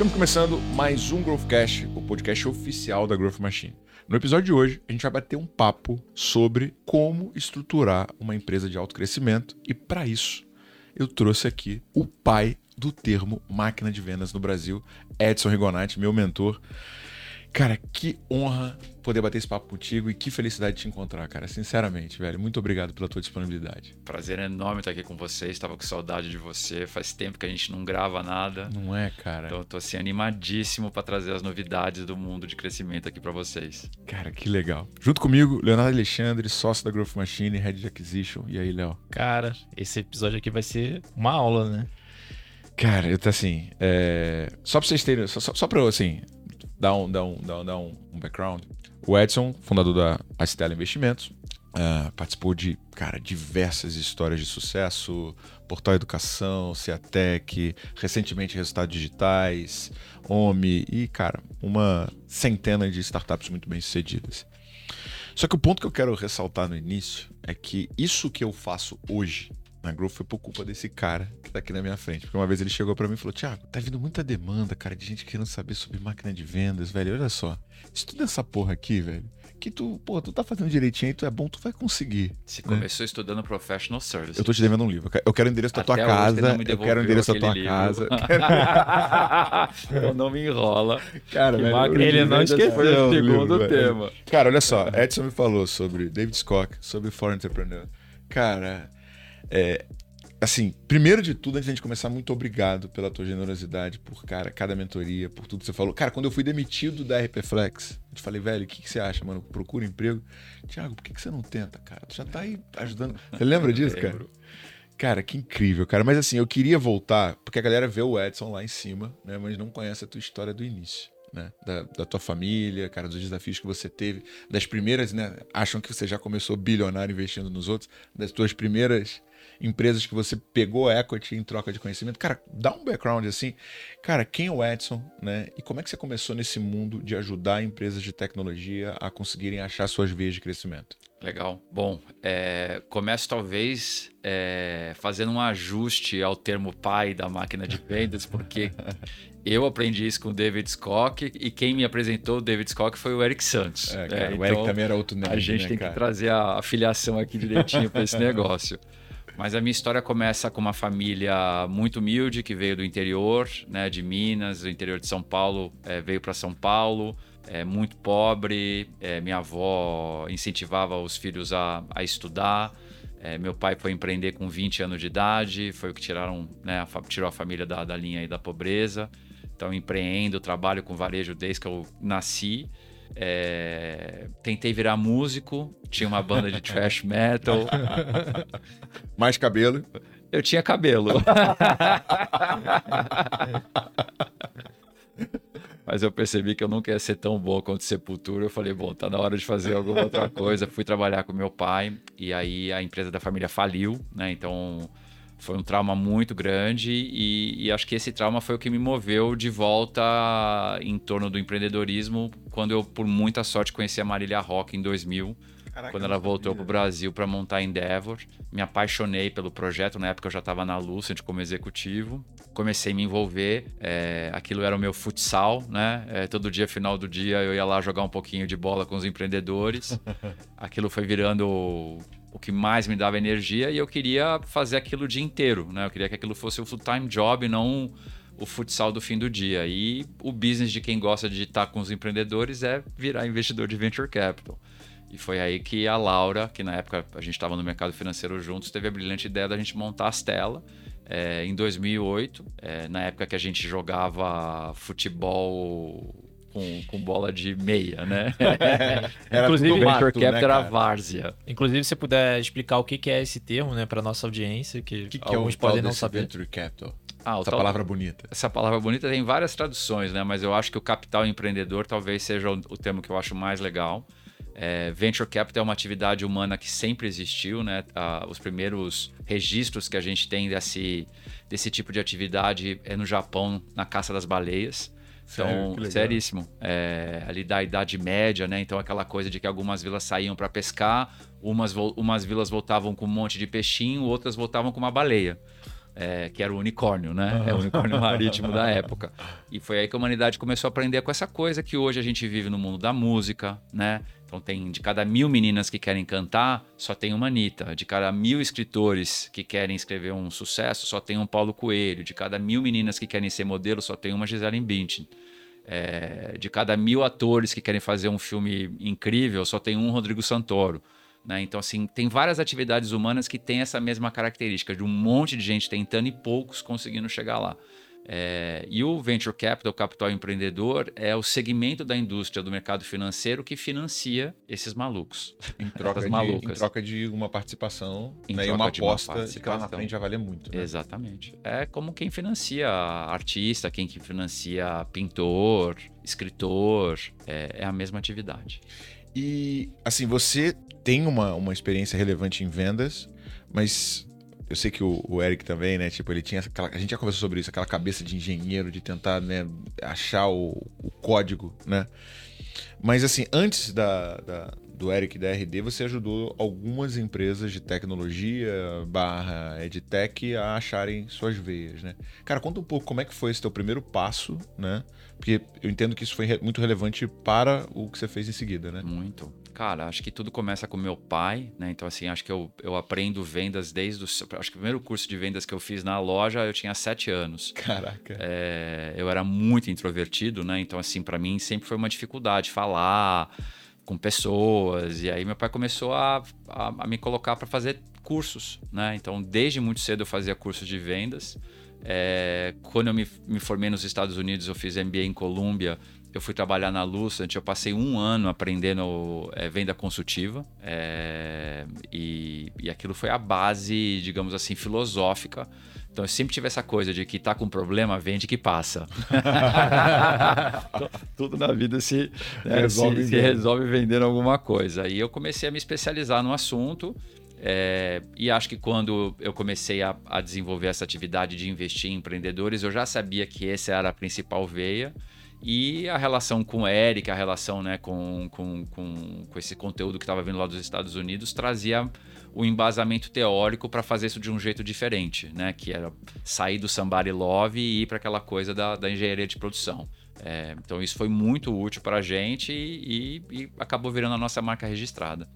Estamos começando mais um Growthcast, o podcast oficial da Growth Machine. No episódio de hoje, a gente vai bater um papo sobre como estruturar uma empresa de alto crescimento e para isso eu trouxe aqui o pai do termo máquina de vendas no Brasil, Edson Rigonati, meu mentor. Cara, que honra poder bater esse papo contigo e que felicidade de te encontrar, cara. Sinceramente, velho. Muito obrigado pela tua disponibilidade. Prazer enorme estar aqui com vocês. Estava com saudade de você. Faz tempo que a gente não grava nada. Não é, cara? Então eu tô assim animadíssimo para trazer as novidades do mundo de crescimento aqui para vocês. Cara, que legal. Junto comigo, Leonardo Alexandre, sócio da Growth Machine, Head de Acquisition. E aí, Léo? Cara, esse episódio aqui vai ser uma aula, né? Cara, eu tô assim. É... Só pra vocês terem. Só, só, só pra eu, assim, dar um, dar um, dar um, dar um background. O Edson, fundador da Astela Investimentos, uh, participou de, cara, diversas histórias de sucesso, Portal Educação, Ciatec, recentemente Resultados Digitais, OMI e, cara, uma centena de startups muito bem sucedidas. Só que o ponto que eu quero ressaltar no início é que isso que eu faço hoje na Growth foi por culpa desse cara que tá aqui na minha frente. Porque uma vez ele chegou para mim e falou: Tiago, tá vindo muita demanda, cara, de gente querendo saber sobre máquina de vendas, velho. Olha só. Estuda essa porra aqui, velho. Que tu, pô, tu tá fazendo direitinho, tu é bom, tu vai conseguir. Você né? começou estudando Professional Service. Eu tô te devendo um livro. Eu quero o endereço da tua casa. Eu quero o endereço da tua livro. casa. não me enrola. Cara, velho, ele não esqueceu. Foi o segundo livro, tema. Velho. Cara, olha só. Edson me falou sobre David Scott, sobre Foreign Entrepreneur. Cara, é, assim, primeiro de tudo, antes de a gente começar, muito obrigado pela tua generosidade, por, cara, cada mentoria, por tudo que você falou. Cara, quando eu fui demitido da RP Flex, eu te falei, velho, o que, que você acha, mano? Procura emprego. Tiago, por que, que você não tenta, cara? Tu já tá aí ajudando. Você lembra disso, cara? Cara, que incrível, cara. Mas assim, eu queria voltar, porque a galera vê o Edson lá em cima, né? Mas não conhece a tua história do início. Né? Da, da, tua família, cara, dos desafios que você teve, das primeiras, né? Acham que você já começou bilionário investindo nos outros, das tuas primeiras empresas que você pegou equity em troca de conhecimento. Cara, dá um background assim. Cara, quem é o Edson, né? E como é que você começou nesse mundo de ajudar empresas de tecnologia a conseguirem achar suas vias de crescimento? Legal. Bom, é, começo talvez é, fazendo um ajuste ao termo pai da máquina de vendas, porque eu aprendi isso com o David Scott e quem me apresentou o David Scott foi o Eric Santos. É, cara, é, o Eric então, também era outro nerd, A gente né, tem cara? que trazer a afiliação aqui direitinho para esse negócio. Mas a minha história começa com uma família muito humilde que veio do interior, né, de Minas, do interior de São Paulo, é, veio para São Paulo, é, muito pobre. É, minha avó incentivava os filhos a, a estudar. É, meu pai foi empreender com 20 anos de idade, foi o que tiraram, né, a, tirou a família da, da linha aí da pobreza. Então, empreendo, trabalho com varejo desde que eu nasci. É, tentei virar músico, tinha uma banda de thrash metal. Mais cabelo? Eu tinha cabelo. Mas eu percebi que eu nunca ia ser tão bom quanto Sepultura. Eu falei, bom, tá na hora de fazer alguma outra coisa. Fui trabalhar com meu pai e aí a empresa da família faliu, né? Então foi um trauma muito grande e, e, acho que esse trauma foi o que me moveu de volta em torno do empreendedorismo quando eu, por muita sorte, conheci a Marília Rock em 2000. Caraca, quando ela voltou para o Brasil para montar a Endeavor. Me apaixonei pelo projeto, na época eu já estava na Lucent como executivo. Comecei a me envolver, é, aquilo era o meu futsal, né? É, todo dia, final do dia, eu ia lá jogar um pouquinho de bola com os empreendedores. aquilo foi virando o que mais me dava energia e eu queria fazer aquilo o dia inteiro, né? Eu queria que aquilo fosse o full-time job, não o futsal do fim do dia. E o business de quem gosta de estar com os empreendedores é virar investidor de venture capital. E foi aí que a Laura, que na época a gente estava no mercado financeiro juntos, teve a brilhante ideia da gente montar a Stella. É, em 2008, é, na época que a gente jogava futebol com, com bola de meia, né? era Inclusive, o Venture Capital né, era várzea. Inclusive, se você puder explicar o que é esse termo, né, para nossa audiência, que, que, que alguns é podem não saber. Venture Capital. Ah, essa tal, palavra bonita. Essa palavra bonita tem várias traduções, né? Mas eu acho que o capital empreendedor talvez seja o, o termo que eu acho mais legal. É, venture capital é uma atividade humana que sempre existiu, né? Ah, os primeiros registros que a gente tem desse, desse tipo de atividade é no Japão, na caça das baleias. Então, Sério, seríssimo. É, ali da Idade Média, né? Então, aquela coisa de que algumas vilas saíam para pescar, umas, umas vilas voltavam com um monte de peixinho, outras voltavam com uma baleia. é, que era o unicórnio, né? É o unicórnio marítimo da época. E foi aí que a humanidade começou a aprender com essa coisa que hoje a gente vive no mundo da música, né? Então tem de cada mil meninas que querem cantar, só tem uma Anitta. De cada mil escritores que querem escrever um sucesso, só tem um Paulo Coelho. De cada mil meninas que querem ser modelo, só tem uma Gisele Bündchen. É, de cada mil atores que querem fazer um filme incrível, só tem um Rodrigo Santoro. Né? Então, assim, tem várias atividades humanas que têm essa mesma característica, de um monte de gente tentando e poucos conseguindo chegar lá. É, e o Venture Capital, capital empreendedor, é o segmento da indústria do mercado financeiro que financia esses malucos. Em troca, de, malucas. em troca de uma participação em né, e uma aposta uma que lá na frente já vale muito. Né? Exatamente. É como quem financia artista, quem que financia pintor, escritor, é, é a mesma atividade. E, assim, você tem uma, uma experiência relevante em vendas, mas eu sei que o, o, Eric também, né? Tipo, ele tinha aquela, a gente já conversou sobre isso, aquela cabeça de engenheiro de tentar, né, achar o, o código, né? Mas assim, antes da, da, do Eric da RD, você ajudou algumas empresas de tecnologia barra edtech a acharem suas veias, né? Cara, conta um pouco como é que foi esse teu primeiro passo, né? Porque eu entendo que isso foi muito relevante para o que você fez em seguida, né? Muito. Cara, acho que tudo começa com meu pai, né? Então, assim, acho que eu, eu aprendo vendas desde o. Acho que o primeiro curso de vendas que eu fiz na loja eu tinha sete anos. Caraca. É, eu era muito introvertido, né? Então, assim, para mim sempre foi uma dificuldade falar com pessoas. E aí meu pai começou a, a, a me colocar para fazer cursos, né? Então, desde muito cedo eu fazia cursos de vendas. É, quando eu me, me, formei nos Estados Unidos, eu fiz MBA em Colômbia. Eu fui trabalhar na Lucent, eu passei um ano aprendendo é, venda consultiva é, e, e aquilo foi a base, digamos assim, filosófica. Então eu sempre tive essa coisa de que tá com problema, vende que passa. Tudo na vida se, né, resolve, se, se resolve vendendo alguma coisa. E eu comecei a me especializar no assunto é, e acho que quando eu comecei a, a, desenvolver essa atividade de investir em empreendedores, eu já sabia que essa era a principal veia. E a relação com o Eric, a relação né, com, com, com, com esse conteúdo que estava vindo lá dos Estados Unidos, trazia o embasamento teórico para fazer isso de um jeito diferente, né? Que era sair do Somebody Love e ir para aquela coisa da, da engenharia de produção. É, então isso foi muito útil para a gente e, e, e, acabou virando a nossa marca registrada.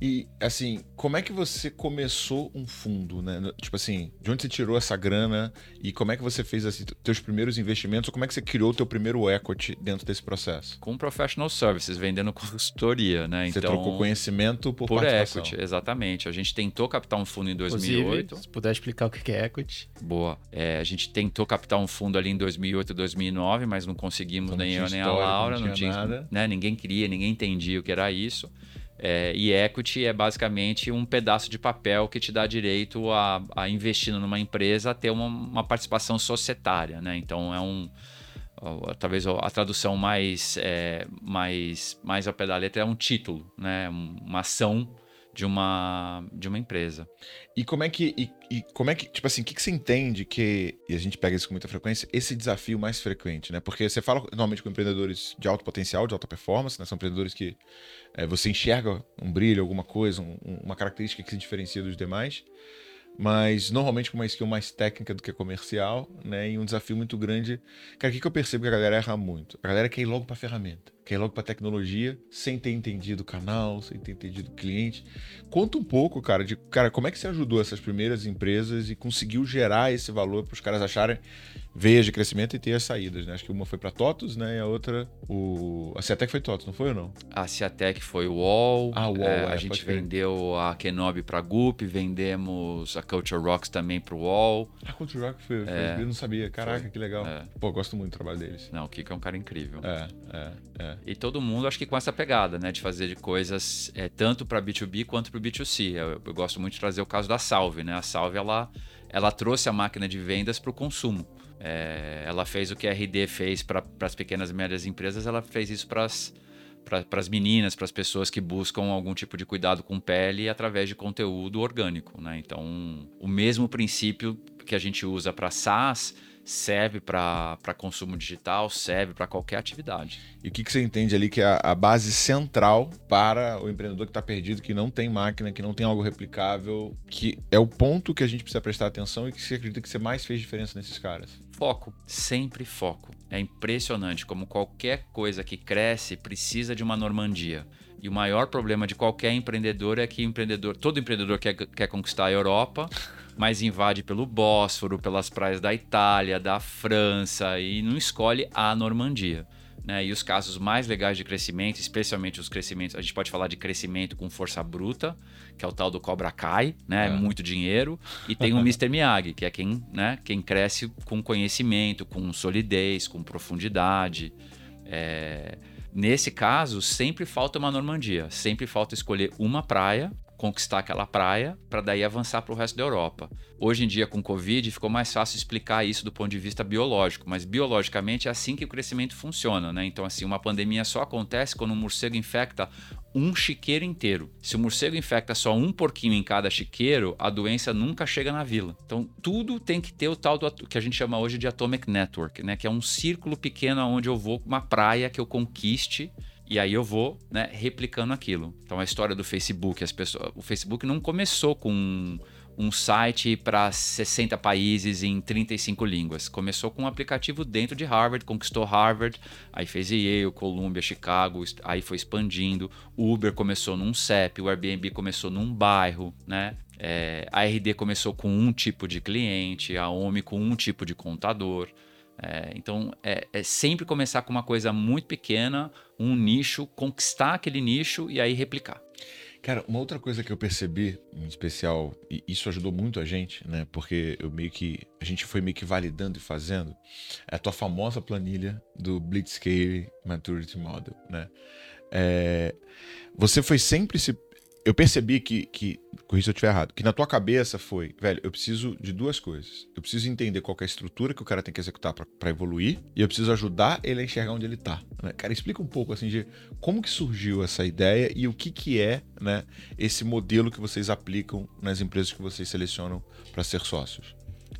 E assim, como é que você começou um fundo, né? Tipo assim, de onde você tirou essa grana e como é que você fez assim, teus primeiros investimentos? Ou como é que você criou o teu primeiro equity dentro desse processo? Com professional services, vendendo consultoria, né? Você então, trocou conhecimento por, por equity, exatamente. A gente tentou captar um fundo em 2008. Inclusive, se puder explicar o que é equity. Boa. É, a gente tentou captar um fundo ali em 2008, 2009, mas não conseguimos conseguimos, nem eu nem a Laura, não tinha, não tinha nada. Né, ninguém queria, ninguém entendia o que era isso. É, e equity é basicamente um pedaço de papel que te dá direito a, a investir numa empresa a ter uma, uma participação societária. Né? Então é um. Talvez a tradução mais, é, mais, mais ao pé da letra é um título, né? uma ação de uma, de uma empresa. E como é que, e, e como é que, tipo assim, o que, que você entende que, e a gente pega isso com muita frequência, esse desafio mais frequente, né? Porque você fala normalmente com empreendedores de alto potencial, de alta performance, né? São empreendedores que é, você enxerga um brilho, alguma coisa, um, uma característica que se diferencia dos demais mas normalmente com uma skill mais técnica do que comercial, né? E um desafio muito grande. Cara, o que, que eu percebo que a galera erra muito? A galera quer ir logo para ferramenta, quer ir logo para tecnologia, sem ter entendido o canal, sem ter entendido o cliente. Conta um pouco, cara, de cara, como é que você ajudou essas primeiras empresas e conseguiu gerar esse valor para os caras acharem veias de crescimento e ter as saídas, né? Acho que uma foi para TOTUS, né? E a outra, o... a Ciatec foi TOTUS, não foi ou não? A Ciatec foi o UOL. Ah, UOL, é, é, A gente vendeu a Kenobi para Gup, vendemos a Culture Rocks também para o UOL. A Culture Rock foi, foi é, eu não sabia. Caraca, foi. que legal. É. Pô, gosto muito do trabalho deles. Não, o Kiko é um cara incrível. É, é, é. E todo mundo, acho que com essa pegada, né? De fazer de coisas é, tanto para B2B quanto para B2C. Eu, eu gosto muito de trazer o caso da Salve, né? A Salve, ela, ela trouxe a máquina de vendas para o consumo. É, ela fez o que a RD fez para as pequenas e médias empresas, ela fez isso para as meninas, para as pessoas que buscam algum tipo de cuidado com pele através de conteúdo orgânico. Né? Então, o mesmo princípio que a gente usa para SaaS serve para consumo digital, serve para qualquer atividade. E o que, que você entende ali que é a, a base central para o empreendedor que está perdido, que não tem máquina, que não tem algo replicável, que é o ponto que a gente precisa prestar atenção e que você acredita que você mais fez diferença nesses caras? Foco, sempre foco. É impressionante como qualquer coisa que cresce precisa de uma normandia. E o maior problema de qualquer empreendedor é que empreendedor, todo empreendedor quer, quer conquistar a Europa, mas invade pelo Bósforo, pelas praias da Itália, da França e não escolhe a Normandia. Né? E os casos mais legais de crescimento, especialmente os crescimentos, a gente pode falar de crescimento com força bruta, que é o tal do Cobra Kai, né? É. Muito dinheiro. E tem o Mr. Miyagi, que é quem, né? quem cresce com conhecimento, com solidez, com profundidade. É... Nesse caso, sempre falta uma Normandia, sempre falta escolher uma praia conquistar aquela praia para daí avançar para o resto da Europa. Hoje em dia, com Covid, ficou mais fácil explicar isso do ponto de vista biológico, mas biologicamente é assim que o crescimento funciona, né? Então, assim, uma pandemia só acontece quando um morcego infecta um chiqueiro inteiro. Se o morcego infecta só um porquinho em cada chiqueiro, a doença nunca chega na vila. Então, tudo tem que ter o tal do que a gente chama hoje de atomic network, né? Que é um círculo pequeno onde eu vou uma praia que eu conquiste e aí eu vou né, replicando aquilo. Então a história do Facebook, as pessoas, o Facebook não começou com um, um site para 60 países em 35 línguas. Começou com um aplicativo dentro de Harvard, conquistou Harvard, aí fez Yale, Columbia, Chicago, aí foi expandindo. O Uber começou num CEP, o Airbnb começou num bairro, né? É, a RD começou com um tipo de cliente, a OMI com um tipo de contador. É, então, é, é, sempre começar com uma coisa muito pequena, um nicho, conquistar aquele nicho e aí replicar. Cara, uma outra coisa que eu percebi, em especial, e isso ajudou muito a gente, né? Porque eu meio que. A gente foi meio que validando e fazendo, é a tua famosa planilha do Blitzscaling Maturity Model, né? É, você foi sempre se eu percebi que, que se eu estiver errado, que na tua cabeça foi, velho, eu preciso de duas coisas. Eu preciso entender qual é a estrutura que o cara tem que executar para evoluir e eu preciso ajudar ele a enxergar onde ele tá. Né? Cara, explica um pouco assim de como que surgiu essa ideia e o que que é, né, esse modelo que vocês aplicam nas empresas que vocês selecionam para ser sócios.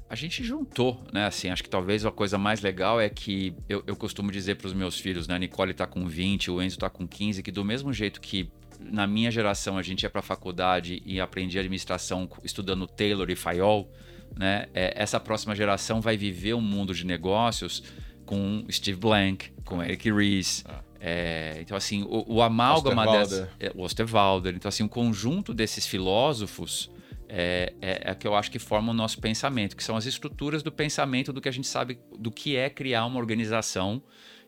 A gente juntou, né? Assim, acho que talvez a coisa mais legal é que eu, eu costumo dizer para os meus filhos, né? A Nicole está com 20, o Enzo está com 15, que do mesmo jeito que na minha geração a gente ia para a faculdade e aprendia administração estudando Taylor e Fayol, né? É, essa próxima geração vai viver um mundo de negócios com Steve Blank, com Eric Ries. Ah. É, então, assim, o, o amálgama dessa. É, o Osterwalder. Então, assim, o conjunto desses filósofos é, é, é que eu acho que forma o nosso pensamento, que são as estruturas do pensamento do que a gente sabe do que é criar uma organização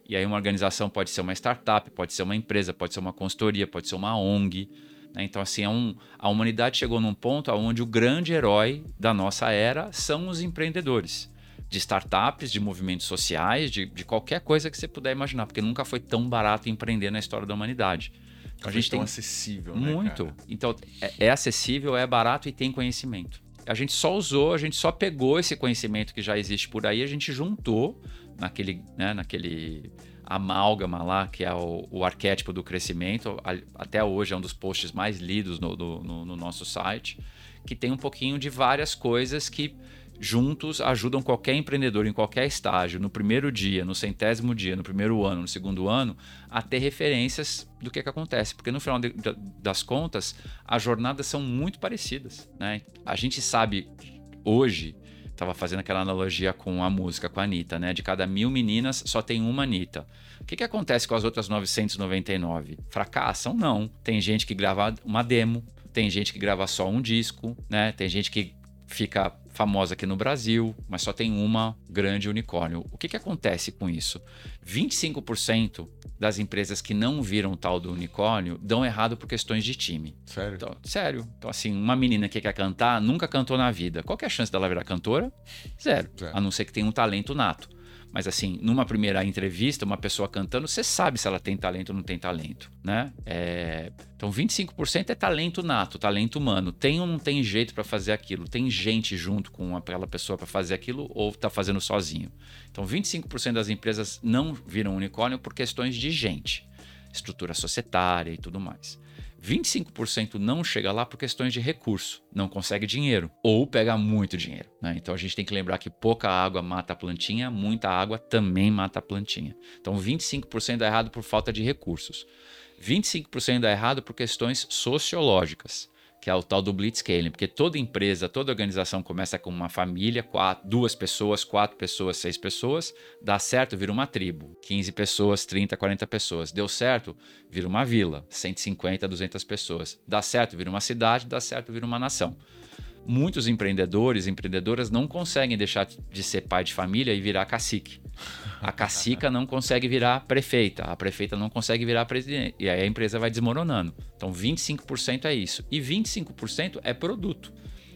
e aí uma organização pode ser uma startup, pode ser uma empresa, pode ser uma consultoria, pode ser uma ONG. Né? Então, assim, é um, a humanidade chegou num ponto onde o grande herói da nossa era são os empreendedores. De startups, de movimentos sociais, de, de qualquer coisa que você puder imaginar, porque nunca foi tão barato empreender na história da humanidade. Então, a gente tão tem acessível, né, muito. Cara? Então é, é acessível, é barato e tem conhecimento. A gente só usou, a gente só pegou esse conhecimento que já existe por aí, a gente juntou naquele, né, naquele amálgama lá, que é o, o, arquétipo do crescimento. Até hoje é um dos posts mais lidos no, no, no nosso site, que tem um pouquinho de várias coisas que juntos ajudam qualquer empreendedor em qualquer estágio, no primeiro dia, no centésimo dia, no primeiro ano, no segundo ano, a ter referências do que, que acontece. Porque no final de, das contas, as jornadas são muito parecidas. Né? A gente sabe hoje Tava fazendo aquela analogia com a música, com a Anitta, né? De cada mil meninas, só tem uma Anitta. O que, que acontece com as outras 999? Fracassam? Não. Tem gente que grava uma demo, tem gente que grava só um disco, né? Tem gente que fica famosa aqui no Brasil, mas só tem uma grande unicórnio. O que, que acontece com isso? 25% das empresas que não viram tal do unicórnio dão errado por questões de time. Sério? Então, sério. Então, assim, uma menina que quer cantar nunca cantou na vida. Qual é a chance dela virar cantora? Zero. Zero. A não ser que tenha um talento nato. Mas assim, numa primeira entrevista, uma pessoa cantando, você sabe se ela tem talento ou não tem talento, né? É... Então 25% é talento nato, talento humano. Tem ou não tem jeito para fazer aquilo? Tem gente junto com aquela pessoa para fazer aquilo ou está fazendo sozinho? Então 25% das empresas não viram unicórnio por questões de gente, estrutura societária e tudo mais. 25% não chega lá por questões de recurso, não consegue dinheiro ou pega muito dinheiro. Né? Então a gente tem que lembrar que pouca água mata a plantinha, muita água também mata a plantinha. Então 25% dá errado por falta de recursos. 25% dá errado por questões sociológicas que é o tal do blitzscaling, porque toda empresa, toda organização começa com uma família, quatro, duas pessoas, quatro pessoas, seis pessoas, dá certo, vira uma tribo, 15 pessoas, 30, 40 pessoas. Deu certo, vira uma vila, 150, 200 pessoas. Dá certo, vira uma cidade, dá certo, vira uma nação muitos empreendedores, empreendedoras não conseguem deixar de ser pai de família e virar cacique. A cacica não consegue virar prefeita, a prefeita não consegue virar presidente. E aí a empresa vai desmoronando. Então 25% é isso. E 25% é produto.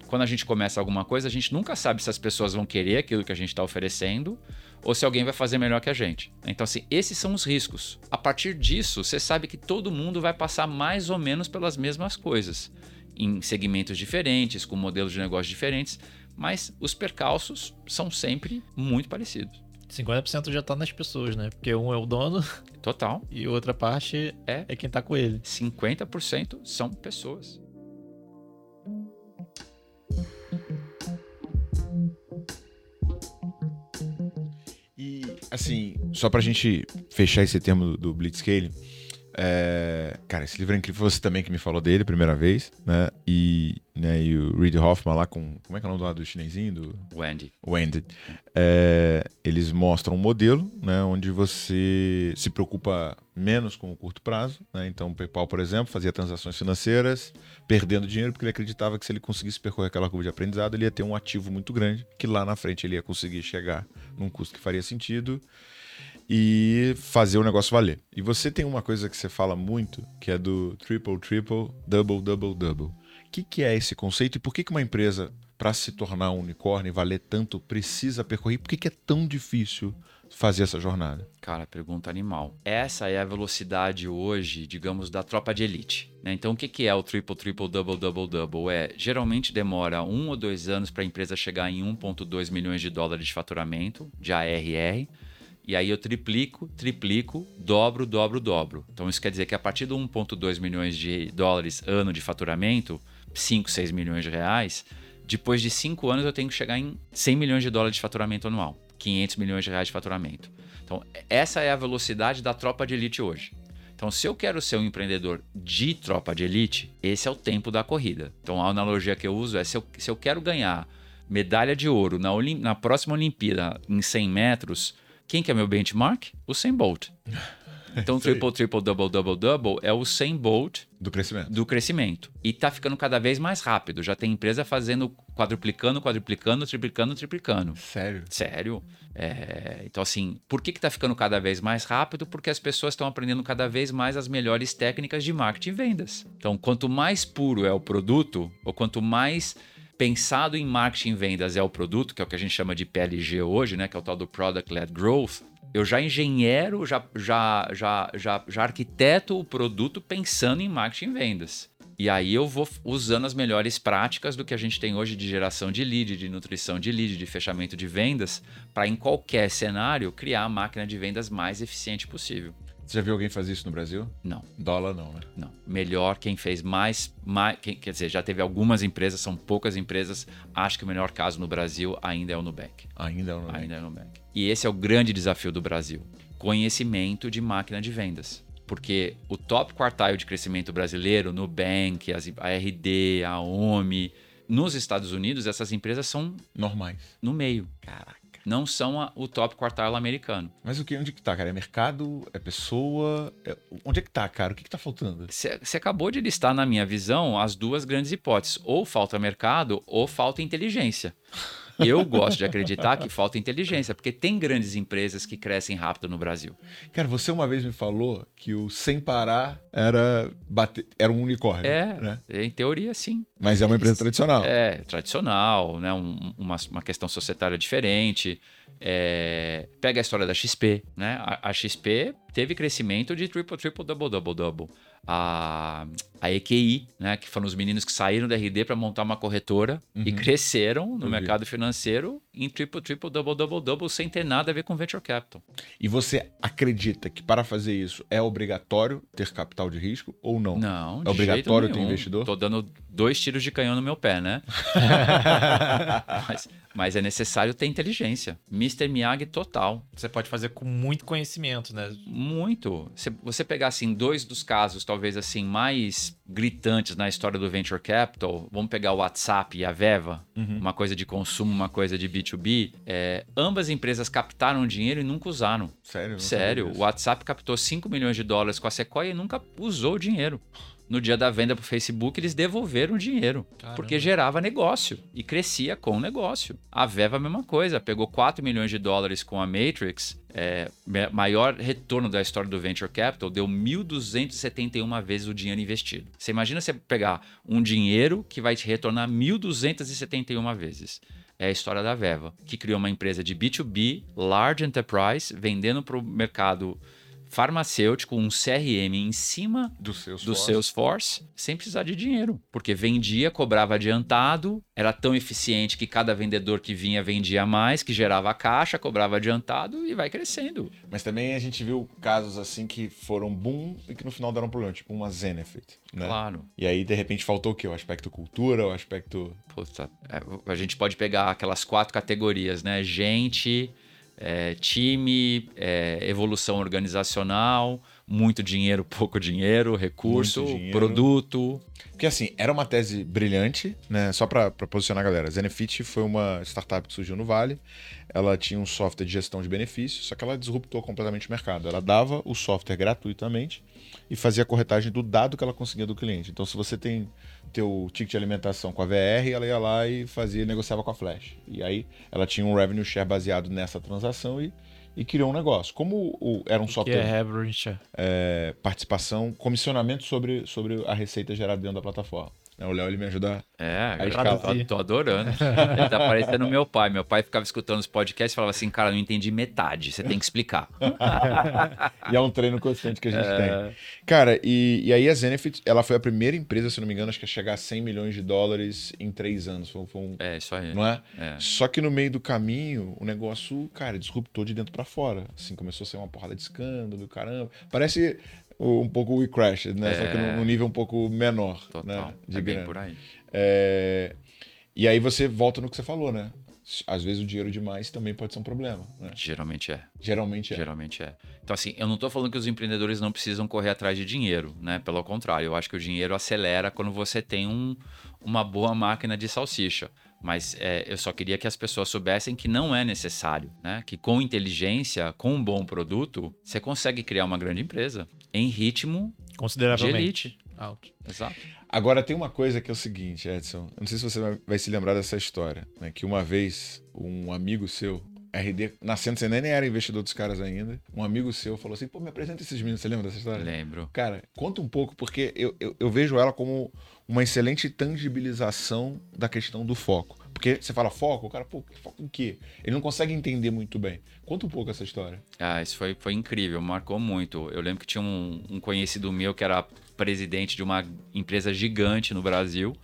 Quando a gente começa alguma coisa, a gente nunca sabe se as pessoas vão querer aquilo que a gente está oferecendo ou se alguém vai fazer melhor que a gente. Então, assim, esses são os riscos. A partir disso, você sabe que todo mundo vai passar mais ou menos pelas mesmas coisas em segmentos diferentes, com modelos de negócio diferentes, mas os percalços são sempre muito parecidos. 50% já está nas pessoas, né? Porque um é o dono. Total. E outra parte é, é quem está com ele. 50% são pessoas. E, assim, só para a gente fechar esse termo do, do Blitzscaling, é, cara, esse livro é incrível. Você também que me falou dele a primeira vez, né? E, né, e o Reid Hoffman lá com. Como é que é o nome do lado do chinesinho? Do... Wendy. Wendy. É, eles mostram um modelo, né? Onde você se preocupa menos com o curto prazo, né? Então, o PayPal, por exemplo, fazia transações financeiras perdendo dinheiro porque ele acreditava que se ele conseguisse percorrer aquela curva de aprendizado, ele ia ter um ativo muito grande que lá na frente ele ia conseguir chegar num custo que faria sentido e fazer o negócio valer. E você tem uma coisa que você fala muito, que é do triple, triple, double, double, double. O que, que é esse conceito e por que, que uma empresa, para se tornar um unicórnio e valer tanto, precisa percorrer? Por que, que é tão difícil fazer essa jornada? Cara, pergunta animal. Essa é a velocidade hoje, digamos, da tropa de elite. Né? Então, o que, que é o triple, triple, double, double, double? É, geralmente demora um ou dois anos para a empresa chegar em 1,2 milhões de dólares de faturamento, de ARR e aí eu triplico, triplico, dobro, dobro, dobro. Então isso quer dizer que a partir de 1,2 milhões de dólares ano de faturamento, 5, 6 milhões de reais, depois de 5 anos eu tenho que chegar em 100 milhões de dólares de faturamento anual, 500 milhões de reais de faturamento. Então essa é a velocidade da tropa de elite hoje. Então, se eu quero ser um empreendedor de tropa de elite, esse é o tempo da corrida. Então, a analogia que eu uso é: se eu, se eu quero ganhar medalha de ouro na, na próxima Olimpíada em 100 metros, quem que é meu benchmark? O 100 Bolt. Então, triple, triple, double, double, double é o 100 Bolt do crescimento. Do crescimento. E tá ficando cada vez mais rápido. Já tem empresa fazendo quadruplicando, quadruplicando, triplicando, triplicando. Sério? Sério. É... Então, assim, por que, que tá ficando cada vez mais rápido? Porque as pessoas estão aprendendo cada vez mais as melhores técnicas de marketing e vendas. Então, quanto mais puro é o produto, ou quanto mais pensado em marketing e vendas é o produto, que é o que a gente chama de PLG hoje, né, que é o tal do Product Led Growth, eu já engenheiro, já, já, já, já, já arquiteto o produto pensando em marketing e vendas. E aí eu vou usando as melhores práticas do que a gente tem hoje de geração de lead, de nutrição de lead, de fechamento de vendas, para em qualquer cenário criar a máquina de vendas mais eficiente possível. Você já viu alguém fazer isso no Brasil? Não. Dólar não, né? Não. Melhor quem fez mais, mais quem, quer dizer, já teve algumas empresas, são poucas empresas. Acho que o melhor caso no Brasil ainda é o Nubank. Ainda é o Nubank. Ainda é o Nubank. E esse é o grande desafio do Brasil: conhecimento de máquina de vendas. Porque o top quartile de crescimento brasileiro, Nubank, a RD, a OMI, nos Estados Unidos, essas empresas são normais. No meio. Caraca não são a, o top quartal americano. Mas o que? Onde que tá, cara? É mercado? É pessoa? É... Onde é que tá, cara? O que, que tá faltando? Você acabou de listar, na minha visão, as duas grandes hipóteses. Ou falta mercado, ou falta inteligência. Eu gosto de acreditar que falta inteligência, porque tem grandes empresas que crescem rápido no Brasil. Cara, você uma vez me falou que o sem parar era bater, era um unicórnio. É, né? em teoria, sim. Mas é uma empresa tradicional. É, tradicional, né? Um, uma, uma questão societária diferente. É, pega a história da XP, né? A, a, XP teve crescimento de triple, triple, double, double, double. a, a EQI, né, que foram os meninos que saíram da RD para montar uma corretora e Uhum. cresceram no vi. mercado financeiro em triple, triple, double, double, double, sem ter nada a ver com venture capital. E você acredita que para fazer isso é obrigatório ter capital de risco ou não? Não, de É obrigatório ter investidor? Tô dando dois tiros de canhão no meu pé, né? mas, mas é necessário ter inteligência. Mr. Miyagi total. Você pode fazer com muito conhecimento, né? Muito. Se você pegar assim dois dos casos, talvez assim mais gritantes na história do venture capital, vamos pegar o WhatsApp e a Veva, Uhum. uma coisa de consumo, uma coisa de B2B. é, ambas empresas captaram dinheiro e nunca usaram. Sério? Sério, o. WhatsApp captou 5 milhões de dólares com a Sequoia e nunca usou o dinheiro. No dia da venda para o Facebook, eles devolveram o dinheiro. Caramba. Porque gerava negócio e crescia com o negócio. A Veva, a mesma coisa. Pegou 4 milhões de dólares com a Matrix, é, maior retorno da história do Venture Capital, deu 1.271 vezes o dinheiro investido. Você imagina você pegar um dinheiro que vai te retornar 1.271 vezes. É a história da Veva, que criou uma empresa de B2B, large enterprise, vendendo para o mercado farmacêutico, um CRM em cima Dos seus do. Salesforce sem precisar de dinheiro. Porque vendia, cobrava adiantado, era tão eficiente que cada vendedor que vinha vendia mais, que gerava caixa, cobrava adiantado e vai crescendo. Mas também a gente viu casos assim que foram boom e que no final deram problema, tipo uma Zenefit, né? Claro. E aí, de repente, faltou o quê? O aspecto cultura, o aspecto... Puta, é, a gente pode pegar aquelas quatro categorias, né? Gente, é, time, é, evolução organizacional, muito dinheiro, pouco dinheiro, recurso, dinheiro. produto. Porque assim, era uma tese brilhante, né? Só pra posicionar a galera. Zenefit foi uma startup que surgiu no Vale. Ela tinha um software de gestão de benefícios, só que ela disruptou completamente o mercado. Ela dava o software gratuitamente e fazia a corretagem do dado que ela conseguia do cliente. Então, se você tem teu ticket de alimentação com a VR, ela ia lá e fazia, negociava com a Flash. E aí ela tinha um revenue share baseado nessa transação e, e criou um negócio. Como o- era um Que software é revenue share. é, participação, comissionamento sobre, sobre a receita gerada dentro da plataforma. Né? O Léo ele me ajuda. É, escala. tô, tô adorando. Ele tá parecendo meu pai. Meu pai ficava escutando os podcasts e falava assim, cara, não entendi metade, você tem que explicar. E é um treino constante que a gente É. tem. Cara, e, e aí a Zenefit, ela foi a primeira empresa, se não me engano, acho que a chegar a 100 milhões de dólares em três anos. Foi, foi um, É, isso aí. Não é? É. Só que no meio do caminho, o negócio, cara, disruptou de dentro pra fora. Assim, começou a ser uma porrada de escândalo, caramba. Parece um pouco o We Crashed, né? Só que num num nível um pouco menor. Total. Né? De é bem por aí. É, E aí você volta no que você falou, né? Às vezes o dinheiro demais também pode ser um problema. Né? Geralmente é. Geralmente é. Geralmente é. Então, assim, eu não tô falando que os empreendedores não precisam correr atrás de dinheiro, né? Pelo contrário, eu acho que o dinheiro acelera quando você tem um, uma boa máquina de salsicha. Mas é, eu só queria que as pessoas soubessem que não é necessário, né? Que com inteligência, com um bom produto, você consegue criar uma grande empresa em ritmo de Consideravelmente. elite. Alto. Exato. Agora tem uma coisa que é o seguinte, Edson. Eu não sei se você vai, vai se lembrar dessa história. Né? Que uma vez um amigo seu, RD, nascendo, você nem era investidor dos caras ainda. Um amigo seu falou assim: pô, me apresenta esses meninos. Você lembra dessa história? Lembro. Cara, conta um pouco, porque eu, eu, eu vejo ela como uma excelente tangibilização da questão do foco. Porque você fala foco, o cara, pô, foco em quê? Ele não consegue entender muito bem. Conta um pouco essa história. Ah, isso foi, foi incrível, marcou muito. Eu lembro que tinha um, um conhecido meu que era presidente de uma empresa gigante no Brasil.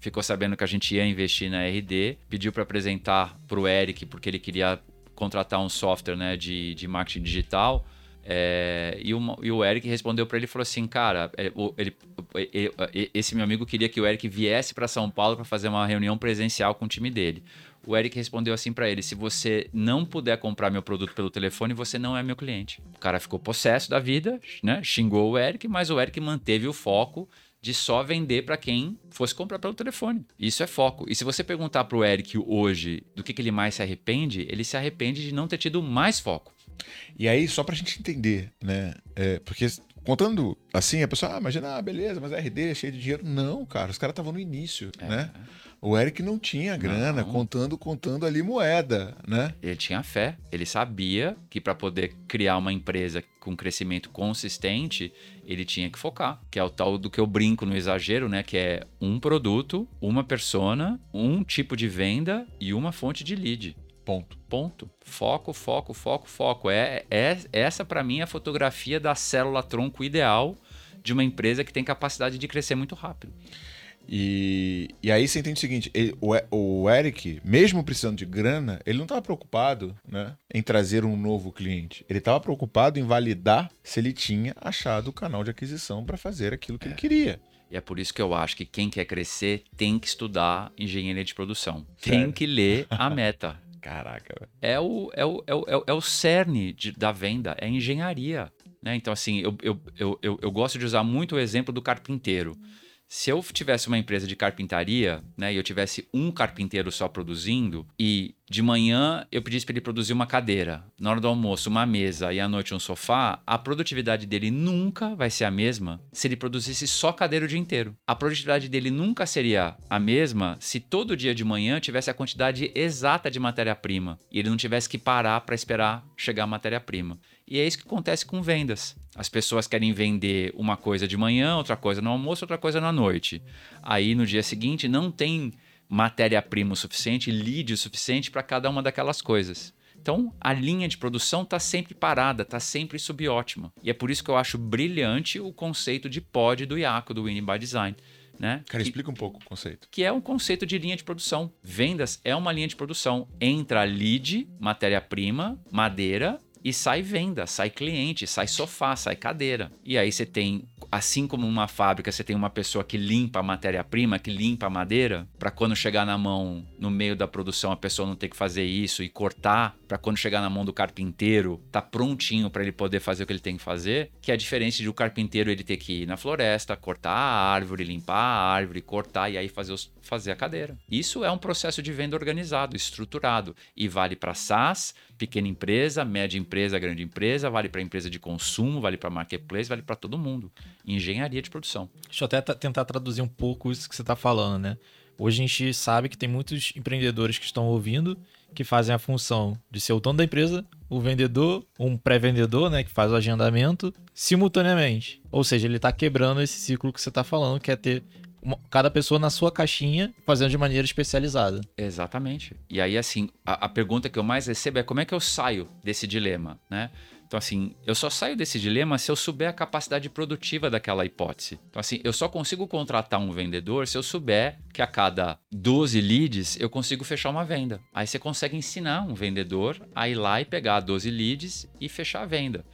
Ficou sabendo que a gente ia investir na RD, pediu para apresentar para o Eric, porque ele queria contratar um software né, de, de marketing digital. É, e, o, e o Eric respondeu para ele falou assim: Cara, é, ele- ele- ele- esse meu amigo queria que o Eric viesse para São Paulo para fazer uma reunião presencial com o time dele. O Eric respondeu assim para ele: Se você não puder comprar meu produto pelo telefone, você não é meu cliente. O cara ficou possesso da vida, né? Xingou o Eric, mas o Eric manteve o foco de só vender para quem fosse comprar pelo telefone. Isso é foco. E se você perguntar pro Eric hoje do que, que ele mais se arrepende, ele se arrepende de não ter tido mais foco. E aí, só pra gente entender, né? É, porque contando assim, a pessoa, ah, imagina, ah, beleza, mas a RD é cheio de dinheiro. Não, cara, os caras estavam no início, né? O Eric não tinha grana, Não. contando, contando ali moeda, né? Ele tinha fé, ele sabia que para poder criar uma empresa com crescimento consistente, ele tinha que focar, que é o tal do que eu brinco no exagero, né, que é um produto, uma persona, um tipo de venda e uma fonte de lead. Ponto. Ponto. Foco, foco, foco, foco. É, é essa para mim é a fotografia da célula tronco ideal de uma empresa que tem capacidade de crescer muito rápido. E, e aí você entende o seguinte: ele- o, o Eric, mesmo precisando de grana, ele não estava preocupado né, em trazer um novo cliente. Ele estava preocupado em validar se ele tinha achado o canal de aquisição para fazer aquilo que ele queria. E é por isso que eu acho que quem quer crescer tem que estudar engenharia de produção. Tem Sério? que ler a meta. Caraca, velho. é o, é o, é o, é o- é o cerne de- da venda, é engenharia. Né? Então, assim, eu, eu, eu, eu, eu gosto de usar muito o exemplo do carpinteiro. Se eu tivesse uma empresa de carpintaria, né, e eu tivesse um carpinteiro só produzindo, e de manhã eu pedisse para ele produzir uma cadeira, na hora do almoço uma mesa e à noite um sofá, a produtividade dele nunca vai ser a mesma se ele produzisse só cadeira o dia inteiro. A produtividade dele nunca seria a mesma se todo dia de manhã tivesse a quantidade exata de matéria-prima e ele não tivesse que parar para esperar chegar a matéria-prima. E é isso que acontece com vendas. As pessoas querem vender uma coisa de manhã, outra coisa no almoço, outra coisa na noite. Aí no dia seguinte não tem matéria-prima o suficiente, lead o suficiente para cada uma daquelas coisas. Então, a linha de produção está sempre parada, está sempre subótima. E é por isso que eu acho brilhante o conceito de pod do Iaco, do Winning by Design. Né? Cara, que, explica um pouco o conceito. que é um conceito de linha de produção. Vendas é uma linha de produção. Entra lead, matéria-prima, madeira e sai venda, sai cliente, sai sofá, sai cadeira. E aí você tem, assim como uma fábrica, você tem uma pessoa que limpa a matéria-prima, que limpa a madeira, para quando chegar na mão, no meio da produção, a pessoa não ter que fazer isso e cortar, para quando chegar na mão do carpinteiro, tá prontinho para ele poder fazer o que ele tem que fazer, que é diferente de o carpinteiro ele ter que ir na floresta, cortar a árvore, limpar a árvore, cortar e aí fazer, os, fazer a cadeira. Isso é um processo de venda organizado, estruturado e vale para SaaS, pequena empresa, média empresa, grande empresa, vale para empresa de consumo, vale para marketplace, vale para todo mundo. Engenharia de produção. Deixa eu até ta- tentar traduzir um pouco isso que você está falando, né? Hoje a gente sabe que tem muitos empreendedores que estão ouvindo que fazem a função de ser o dono da empresa, o vendedor, um pré-vendedor, né, que faz o agendamento simultaneamente. Ou seja, ele está quebrando esse ciclo que você está falando, que é ter uma- cada pessoa na sua caixinha fazendo de maneira especializada. Exatamente. E aí, assim, a, a pergunta que eu mais recebo é como é que eu saio desse dilema, né? Então, assim, eu só saio desse dilema se eu souber a capacidade produtiva daquela hipótese. Então, assim, eu só consigo contratar um vendedor se eu souber que a cada 12 leads eu consigo fechar uma venda. Aí você consegue ensinar um vendedor a ir lá e pegar 12 leads e fechar a venda.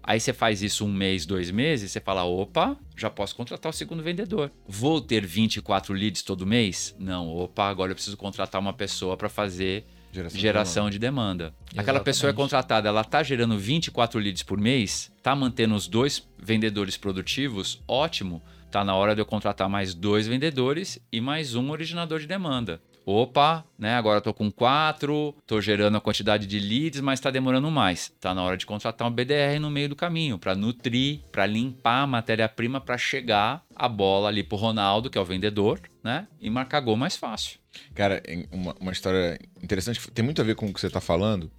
Aí você faz isso um mês, dois meses, você fala: opa, já posso contratar o segundo vendedor. Vou ter 24 leads todo mês? Não, opa, agora eu preciso contratar uma pessoa para fazer Geração, geração de demanda. Aquela Exatamente. pessoa é contratada, ela tá gerando 24 leads por mês, tá mantendo os dois vendedores produtivos, ótimo. Tá na hora de eu contratar mais dois vendedores e mais um originador de demanda. Opa, né? Agora tô com quatro, tô gerando a quantidade de leads, mas tá demorando mais. Tá na hora de contratar um BDR no meio do caminho para nutrir, para limpar a matéria-prima para chegar a bola ali pro Ronaldo, que é o vendedor, né? E marcar gol mais fácil. Cara, uma, uma história interessante, tem muito a ver com o que você está falando.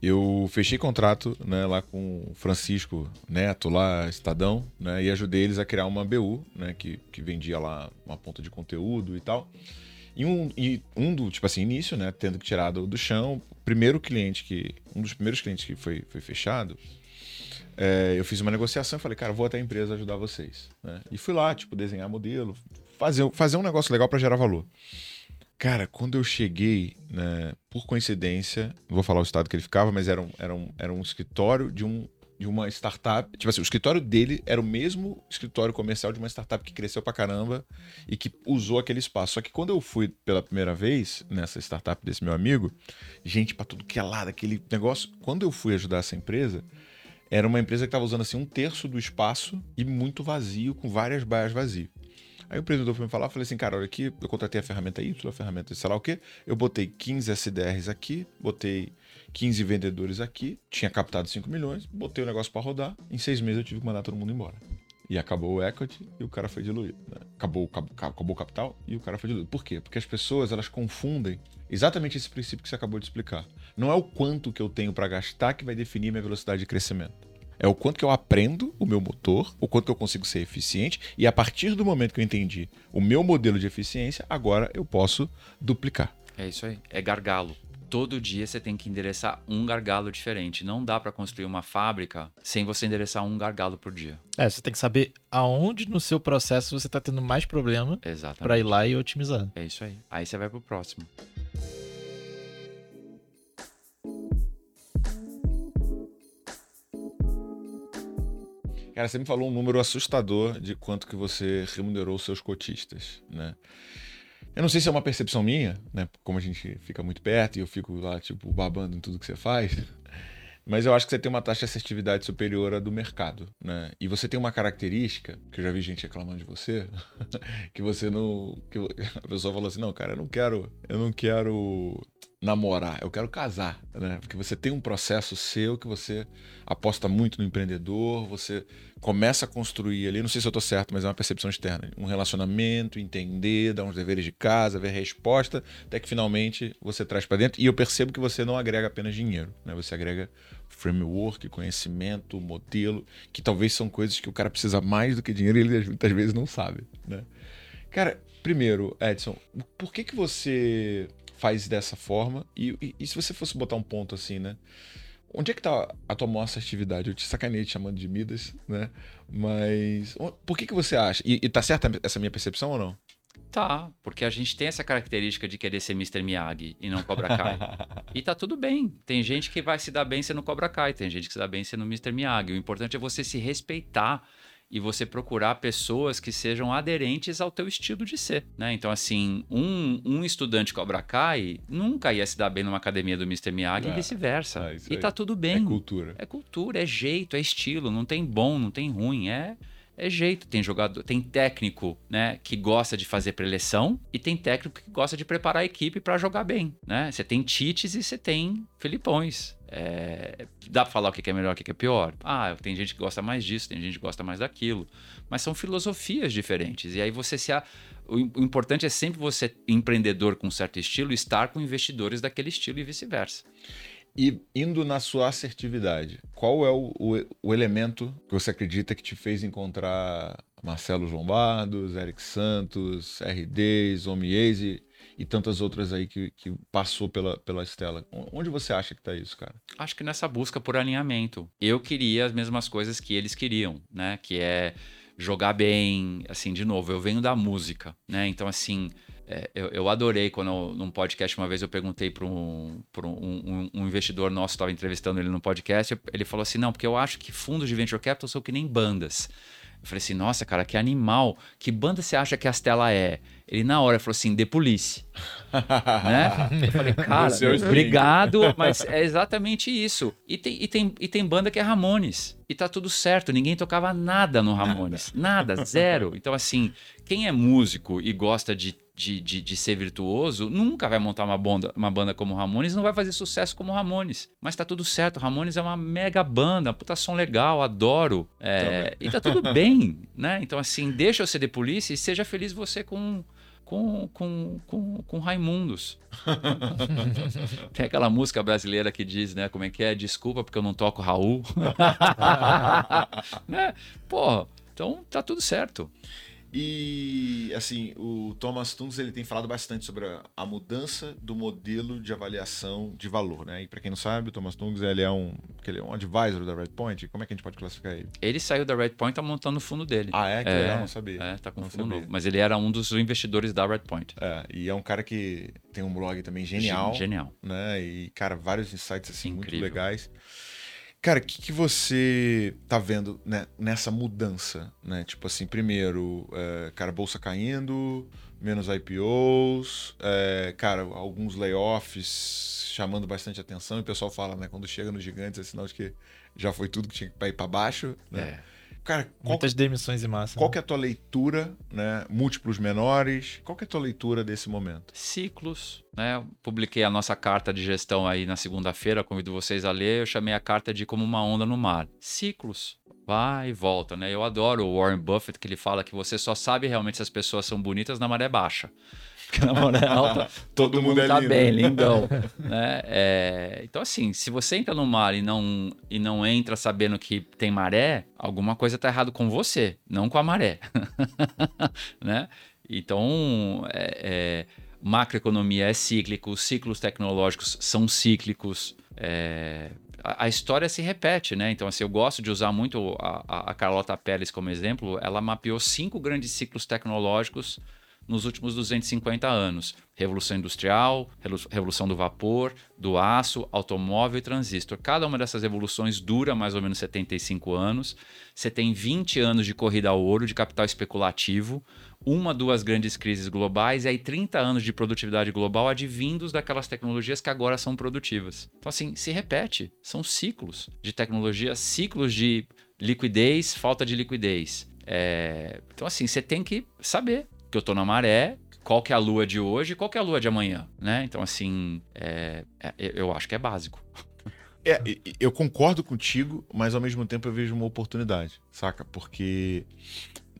Eu fechei contrato né, lá com o Francisco Neto, lá, Estadão, né, e ajudei eles a criar uma BU, né, que, que vendia lá uma ponta de conteúdo e tal. E um, e um do, tipo assim, início, né, tendo que tirar do, do chão, o primeiro cliente que, um dos primeiros clientes que foi, foi fechado, é, eu fiz uma negociação e falei, cara, vou até a empresa ajudar vocês. né? E fui lá, tipo, desenhar modelo, fazer, fazer um negócio legal para gerar valor. Cara, quando eu cheguei, né, por coincidência, não vou falar o estado que ele ficava, mas era um, era um, era um escritório de, um, de uma startup. Tipo assim, o escritório dele era o mesmo escritório comercial de uma startup que cresceu pra caramba e que usou aquele espaço. Só que quando eu fui pela primeira vez nessa startup desse meu amigo, gente pra tudo que é lado, aquele negócio. Quando eu fui ajudar essa empresa, era uma empresa que estava usando assim um terço do espaço e muito vazio, com várias baias vazias. Aí o empreendedor foi me falar, falei assim, cara, olha aqui, eu contratei a ferramenta Y, a ferramenta sei lá o quê, eu botei 15 SDRs aqui, botei 15 vendedores aqui, tinha captado 5 milhões, botei o negócio para rodar, em seis meses eu tive que mandar todo mundo embora. E acabou o equity e o cara foi diluído. né? Acabou, o cap- acabou o capital e o cara foi diluído. Por quê? Porque as pessoas elas confundem exatamente esse princípio que você acabou de explicar. Não é o quanto que eu tenho para gastar que vai definir minha velocidade de crescimento. É o quanto que eu aprendo o meu motor, o quanto que eu consigo ser eficiente, e a partir do momento que eu entendi o meu modelo de eficiência, agora eu posso duplicar. É isso aí. É gargalo. Todo dia você tem que endereçar um gargalo diferente. Não dá para construir uma fábrica sem você endereçar um gargalo por dia. É, você tem que saber aonde no seu processo você está tendo mais problema para ir lá e otimizar. É isso aí. Aí você vai pro próximo. Cara, você me falou um número assustador de quanto que você remunerou os seus cotistas, né? Eu não sei se é uma percepção minha, né? Como a gente fica muito perto e eu fico lá, tipo, babando em tudo que você faz. Mas eu acho que você tem uma taxa de assertividade superior à do mercado, né? E você tem uma característica, que eu já vi gente reclamando de você, que você não. Que a pessoa falou assim, não, cara, eu não quero. Eu não quero namorar, eu quero casar, né? Porque você tem um processo seu que você aposta muito no empreendedor, você começa a construir ali, não sei se eu tô certo, mas é uma percepção externa, um relacionamento, entender, dar uns deveres de casa, ver a resposta, até que finalmente você traz para dentro. E eu percebo que você não agrega apenas dinheiro, né? Você agrega framework, conhecimento, modelo, que talvez são coisas que o cara precisa mais do que dinheiro e ele muitas vezes não sabe, né? Cara, primeiro, Edson, por que que você faz dessa forma. E, e, e, se você fosse botar um ponto assim, né? Onde é que tá a tua maior assertividade? Eu te sacanei te chamando de Midas, né? Mas por que que você acha? E, e tá certa essa minha percepção ou não? Tá, porque a gente tem essa característica de querer ser Mr. Miyagi e não Cobra Kai. e tá tudo bem. Tem gente que vai se dar bem sendo Cobra Kai, tem gente que se dá bem sendo Mr. Miyagi. O importante é você se respeitar e você procurar pessoas que sejam aderentes ao teu estilo de ser, né? Então, assim, um, um estudante Cobra Kai nunca ia se dar bem numa academia do Mr. Miyagi é, e vice-versa. É e tá tudo bem. É cultura. É cultura, é jeito, é estilo, não tem bom, não tem ruim, é é jeito. Tem jogador, tem técnico, né, que gosta de fazer preleção e tem técnico que gosta de preparar a equipe para jogar bem, né? Você tem Tites e você tem Filipões. É, dá pra falar o que é melhor, o que é pior? Ah, tem gente que gosta mais disso, tem gente que gosta mais daquilo. Mas são filosofias diferentes. E aí você se. A... O importante é sempre você, empreendedor com certo estilo, estar com investidores daquele estilo e vice-versa. E indo na sua assertividade, qual é o, o, o, elemento que você acredita que te fez encontrar Marcelo Lombardos, Eric Santos, RDs, Omies e, e tantas outras aí que, que passou pela, pela Estela? Onde você acha que está isso, cara? Acho que nessa busca por alinhamento. Eu queria as mesmas coisas que eles queriam, né? Que é jogar bem, assim, de novo, eu venho da música, né? Então, assim é, eu, eu, adorei quando, eu, num podcast, uma vez eu perguntei para um, um, um, investidor nosso, estava entrevistando ele no podcast, ele falou assim: não, porque eu acho que fundos de venture capital são que nem bandas. Eu falei assim: nossa, cara, que animal, que banda você acha que a Stella é? Ele na hora falou assim: The Police. né? Eu falei, cara, obrigado, mas é exatamente isso. E tem, e, tem, e tem banda que é Ramones. E tá tudo certo, ninguém tocava nada no Ramones. Nada, nada zero. Então, assim, quem é músico e gosta de de, de, de, ser virtuoso, nunca vai montar uma, banda, uma banda como Ramones, não vai fazer sucesso como Ramones. Mas tá tudo certo, Ramones é uma mega banda, puta som legal, adoro. É, e tá tudo bem, né? Então, assim, deixa eu ser de polícia e seja feliz você com. Com, com, com, com Raimundos. Tem aquela música brasileira que diz, né? Como é que é? Desculpa porque eu não toco Raul. né? Porra, então tá tudo certo. E assim, o Thomas Tungs ele tem falado bastante sobre a, a mudança do modelo de avaliação de valor, né? E para quem não sabe, o Thomas Tungs ele é um, ele é um advisor da Redpoint. Como é que a gente pode classificar ele? Ele saiu da Redpoint, tá montando o fundo dele. Ah, é? Que é, legal, não sabia. É, tá com não fundo novo. Mas ele era um dos investidores da Redpoint. É, e é um cara que tem um blog também genial. Genial. Né? E, cara, vários insights assim Incrível. muito legais. Cara, o que, que você tá vendo né, nessa mudança, né? Tipo assim, primeiro, é, cara, bolsa caindo, menos IPOs, é, cara, alguns layoffs chamando bastante atenção. E o pessoal fala, né? Quando chega nos gigantes é sinal de que já foi tudo que tinha que ir para baixo, né? É. Cara, qual, Muitas demissões em massa. Qual né? que é a tua leitura, né? Múltiplos menores. Qual que é a tua leitura desse momento? Ciclos, né? Publiquei a nossa carta de gestão aí na segunda-feira, convido vocês a ler. Eu chamei a carta de como uma onda no mar. Ciclos. Vai e volta, né? Eu adoro o Warren Buffett que ele fala que você só sabe realmente se as pessoas são bonitas na maré baixa. Porque na maré alta todo, todo mundo, mundo é tá lindo. bem, lindão. né? É, então, assim, se você entra no mar e não, e não entra sabendo que tem maré, alguma coisa tá errado com você, não com a maré. né? Então, é, é, macroeconomia é cíclico, ciclos tecnológicos são cíclicos. É, a, a, história se repete, né? Então, assim, eu gosto de usar muito a, a Carlota Pérez como exemplo. Ela mapeou cinco grandes ciclos tecnológicos nos últimos 250 anos. Revolução Industrial, Revolução do Vapor, do Aço, Automóvel e Transistor. Cada uma dessas revoluções dura mais ou menos 75 anos. Você tem 20 anos de corrida ao ouro, de capital especulativo, uma, duas grandes crises globais e aí 30 anos de produtividade global advindos daquelas tecnologias que agora são produtivas. Então, assim, se repete. São ciclos de tecnologia, ciclos de liquidez, falta de liquidez. É... Então, assim, você tem que saber que eu tô na maré, qual que é a lua de hoje e qual que é a lua de amanhã, né? Então, assim, é, é, eu acho que é básico. É, eu concordo contigo, mas ao mesmo tempo eu vejo uma oportunidade, saca? Porque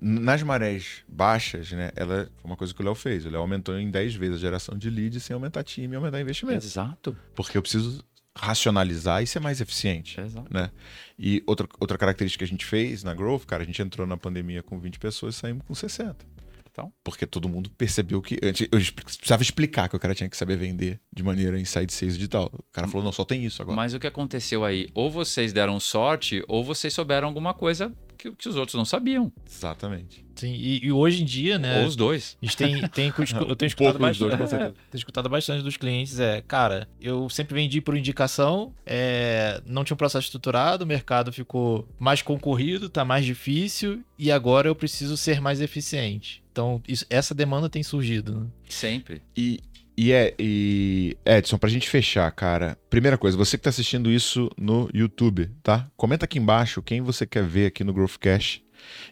nas marés baixas, né, ela foi uma coisa que o Léo fez. O Léo aumentou em 10 vezes a geração de leads sem aumentar time e aumentar investimento. Exato. Porque eu preciso racionalizar e ser mais eficiente. Exato. Né? E outra, outra característica que a gente fez na Growth, cara, a gente entrou na pandemia com 20 pessoas e saímos com 60. Então, porque todo mundo percebeu que. Eu precisava explicar que o cara tinha que saber vender de maneira inside sales digital. O cara falou, não, só tem isso agora. Mas o que aconteceu aí? Ou vocês deram sorte, ou vocês souberam alguma coisa que, que os outros não sabiam. Exatamente. Sim, e, e, hoje em dia, né? Ou os dois. A gente tem, tem eu tenho escutado, bastante, dois, tenho escutado bastante dos clientes. É, cara, eu sempre vendi por indicação, é, não tinha um processo estruturado, o mercado ficou mais concorrido, tá mais difícil, e agora eu preciso ser mais eficiente. Então, isso, essa demanda tem surgido. Né? Sempre. E, e, é, e Edson, pra gente fechar, cara, primeira coisa, você que tá assistindo isso no YouTube, tá? Comenta aqui embaixo quem você quer ver aqui no Growth Cash.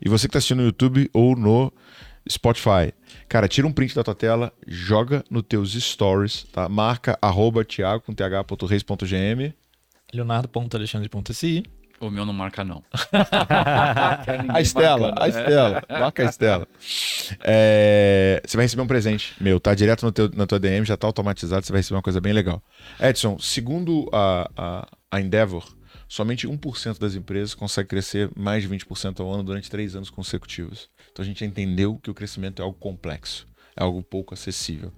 E você que tá assistindo no YouTube ou no Spotify. Cara, tira um print da tua tela, joga nos teus stories, tá? Marca arroba thiago com th.reis.gm Leonardo.alexandre.si o meu não marca, não. a Estela, a Estela. Marca a Estela. É, você vai receber um presente meu, tá? Direto no teu, na tua DM, já tá automatizado, você vai receber uma coisa bem legal. Edson, segundo a, a, a Endeavor, somente 1% das empresas consegue crescer mais de 20% ao ano durante três anos consecutivos. Então a gente entendeu que o crescimento é algo complexo, é algo pouco acessível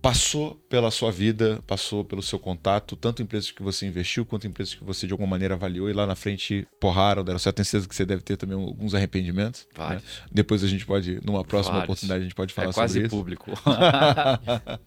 passou pela sua vida, passou pelo seu contato, tanto empresas que você investiu quanto empresas que você de alguma maneira avaliou e lá na frente porraram, deram certo. Tenho certeza que você deve ter também alguns arrependimentos. Né? Vários. Né? Depois a gente pode, numa próxima Vários. oportunidade, a gente pode falar é sobre isso. quase público.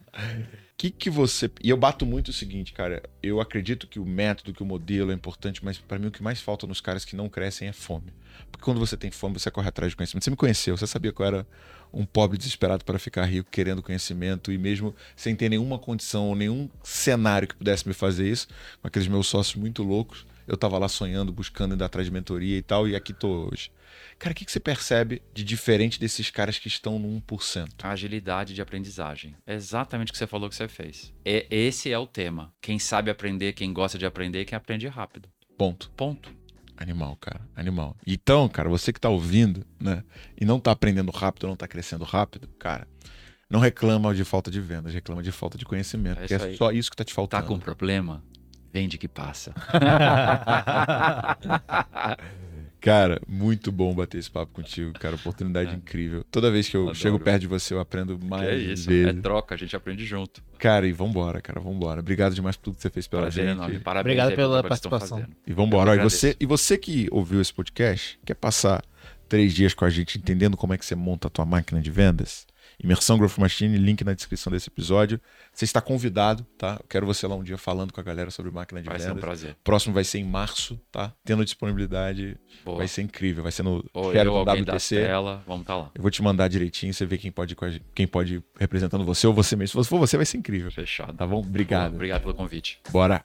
que que você e eu bato muito o seguinte cara eu acredito que o método que o modelo é importante mas para mim o que mais falta nos caras que não crescem é fome porque quando você tem fome você corre atrás de conhecimento você me conheceu você sabia que eu era um pobre desesperado para ficar rico, querendo conhecimento e mesmo sem ter nenhuma condição ou nenhum cenário que pudesse me fazer isso, com aqueles meus sócios muito loucos, eu estava lá sonhando, buscando ir atrás de mentoria e tal, e aqui tô hoje. Cara, o que, que você percebe de diferente desses caras que estão no 1%? A agilidade de aprendizagem. É exatamente o que você falou que você fez. É, esse é o tema. Quem sabe aprender, quem gosta de aprender, quem aprende rápido. Ponto. Ponto. Animal, cara. Animal. Então, cara, você que tá ouvindo, né? E não tá aprendendo rápido, não tá crescendo rápido, cara. Não reclama de falta de vendas, reclama de falta de conhecimento. É, porque é só isso que tá te faltando. Tá com problema? Vende que passa. Cara, muito bom bater esse papo contigo, cara. Oportunidade é. incrível. Toda vez que eu Adoro. chego perto de você, eu aprendo mais. Que é isso, vezes. é troca, a gente aprende junto. Cara, e vambora, cara, vambora. Obrigado demais por tudo que você fez pela Prazer, gente. Enorme. Parabéns Obrigado pela participação. E vambora. E você, e você que ouviu esse podcast, quer passar três dias com a gente entendendo como é que você monta a tua máquina de vendas? Imersão Growth Machine, link na descrição desse episódio. Você está convidado, tá? Eu quero você lá um dia falando com a galera sobre máquina de vai vendas. Vai ser um prazer. Próximo vai ser em março, tá? Tendo disponibilidade, Boa. vai ser incrível. Vai ser no Ou Quero eu, WTC. Tela, vamos estar tá lá. Eu vou te mandar direitinho, você vê quem pode, quem pode ir representando você ou você mesmo. Se for você, vai ser incrível. Fechado. Tá bom? Obrigado. Boa, obrigado pelo convite. Bora.